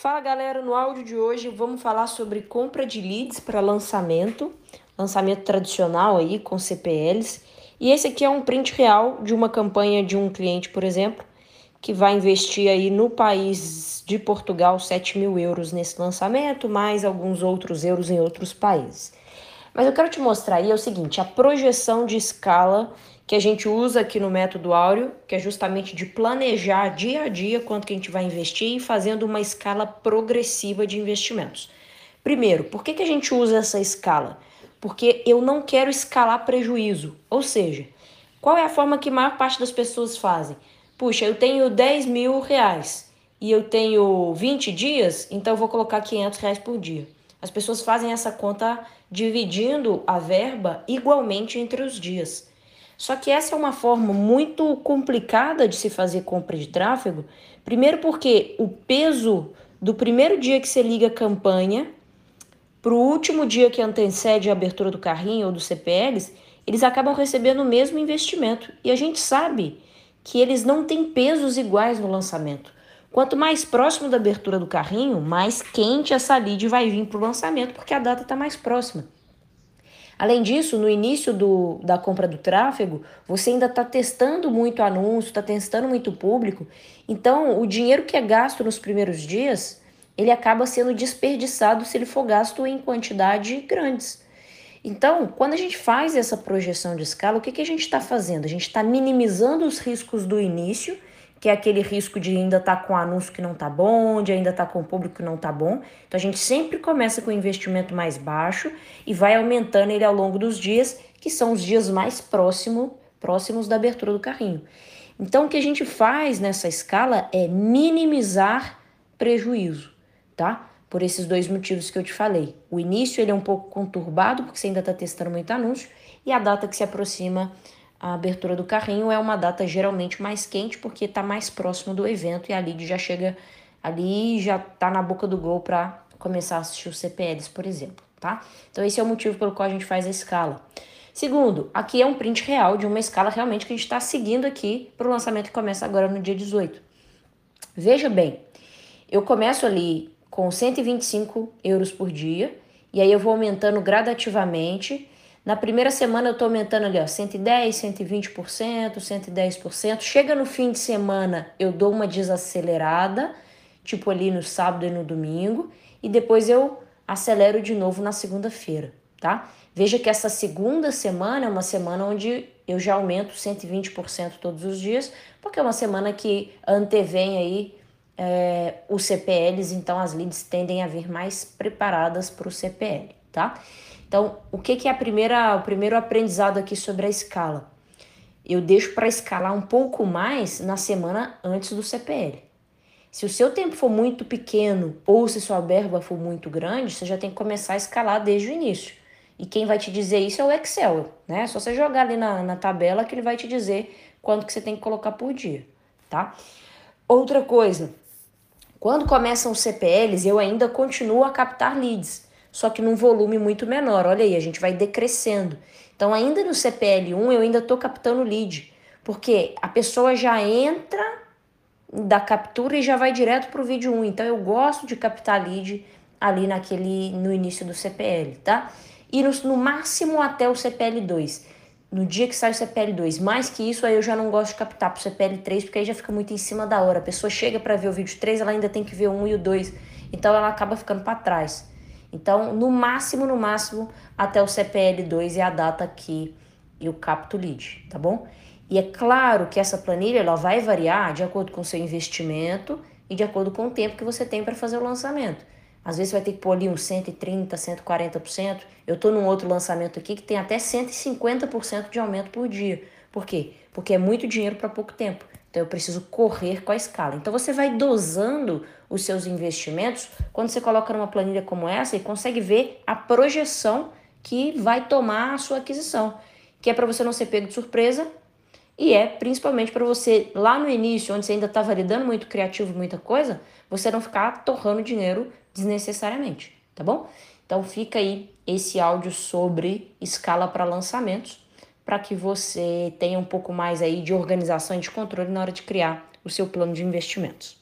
Fala galera, no áudio de hoje vamos falar sobre compra de leads para lançamento, lançamento tradicional aí com CPLs. E esse aqui é um print real de uma campanha de um cliente, por exemplo, que vai investir aí no país de Portugal 7 mil euros nesse lançamento, mais alguns outros euros em outros países. Mas eu quero te mostrar aí é o seguinte, a projeção de escala que a gente usa aqui no método áureo, que é justamente de planejar dia a dia quanto que a gente vai investir e fazendo uma escala progressiva de investimentos. Primeiro, por que, que a gente usa essa escala? Porque eu não quero escalar prejuízo. Ou seja, qual é a forma que a maior parte das pessoas fazem? Puxa, eu tenho 10 mil reais e eu tenho 20 dias, então eu vou colocar 500 reais por dia. As pessoas fazem essa conta dividindo a verba igualmente entre os dias. Só que essa é uma forma muito complicada de se fazer compra de tráfego. Primeiro, porque o peso do primeiro dia que você liga a campanha para o último dia que antecede a abertura do carrinho ou do CPLs, eles acabam recebendo o mesmo investimento. E a gente sabe que eles não têm pesos iguais no lançamento. Quanto mais próximo da abertura do carrinho, mais quente essa lead vai vir para o lançamento, porque a data está mais próxima. Além disso, no início do, da compra do tráfego, você ainda está testando muito anúncio, está testando muito público. Então, o dinheiro que é gasto nos primeiros dias, ele acaba sendo desperdiçado se ele for gasto em quantidade grandes. Então, quando a gente faz essa projeção de escala, o que, que a gente está fazendo? A gente está minimizando os riscos do início que é aquele risco de ainda estar tá com anúncio que não tá bom, de ainda estar tá com público que não tá bom. Então a gente sempre começa com um investimento mais baixo e vai aumentando ele ao longo dos dias, que são os dias mais próximo, próximos da abertura do carrinho. Então o que a gente faz nessa escala é minimizar prejuízo, tá? Por esses dois motivos que eu te falei. O início ele é um pouco conturbado, porque você ainda está testando muito anúncio, e a data que se aproxima a abertura do carrinho é uma data geralmente mais quente porque está mais próximo do evento e a lead já chega ali já está na boca do gol para começar a assistir os CPLs, por exemplo, tá? Então esse é o motivo pelo qual a gente faz a escala. Segundo, aqui é um print real de uma escala realmente que a gente está seguindo aqui para o lançamento que começa agora no dia 18. Veja bem, eu começo ali com 125 euros por dia e aí eu vou aumentando gradativamente na primeira semana eu estou aumentando ali, ó, 110, 120%, 110%. Chega no fim de semana, eu dou uma desacelerada, tipo ali no sábado e no domingo, e depois eu acelero de novo na segunda-feira, tá? Veja que essa segunda semana é uma semana onde eu já aumento 120% todos os dias, porque é uma semana que antevém aí é, os CPLs, então as leads tendem a vir mais preparadas para o CPL, tá? Então, o que, que é a primeira, o primeiro aprendizado aqui sobre a escala? Eu deixo para escalar um pouco mais na semana antes do CPL. Se o seu tempo for muito pequeno ou se sua verba for muito grande, você já tem que começar a escalar desde o início. E quem vai te dizer isso é o Excel, né? É só você jogar ali na, na tabela que ele vai te dizer quanto que você tem que colocar por dia, tá? Outra coisa, quando começam os CPLs, eu ainda continuo a captar leads só que num volume muito menor. Olha aí, a gente vai decrescendo. Então, ainda no CPL1, eu ainda estou captando lead, porque a pessoa já entra da captura e já vai direto para o vídeo 1. Então, eu gosto de captar lead ali naquele no início do CPL, tá? E no, no máximo até o CPL2. No dia que sai o CPL2. Mais que isso, aí eu já não gosto de captar para o CPL3, porque aí já fica muito em cima da hora. A pessoa chega para ver o vídeo 3, ela ainda tem que ver o 1 e o 2. Então, ela acaba ficando para trás. Então, no máximo, no máximo, até o CPL2 é a data que eu capto lead, tá bom? E é claro que essa planilha ela vai variar de acordo com o seu investimento e de acordo com o tempo que você tem para fazer o lançamento. Às vezes você vai ter que pôr ali uns 130%, 140%. Eu estou num outro lançamento aqui que tem até 150% de aumento por dia. Por quê? Porque é muito dinheiro para pouco tempo. Então eu preciso correr com a escala. Então você vai dosando os seus investimentos quando você coloca numa planilha como essa e consegue ver a projeção que vai tomar a sua aquisição, que é para você não ser pego de surpresa e é principalmente para você lá no início, onde você ainda está validando muito criativo, muita coisa, você não ficar torrando dinheiro desnecessariamente, tá bom? Então fica aí esse áudio sobre escala para lançamentos para que você tenha um pouco mais aí de organização e de controle na hora de criar o seu plano de investimentos.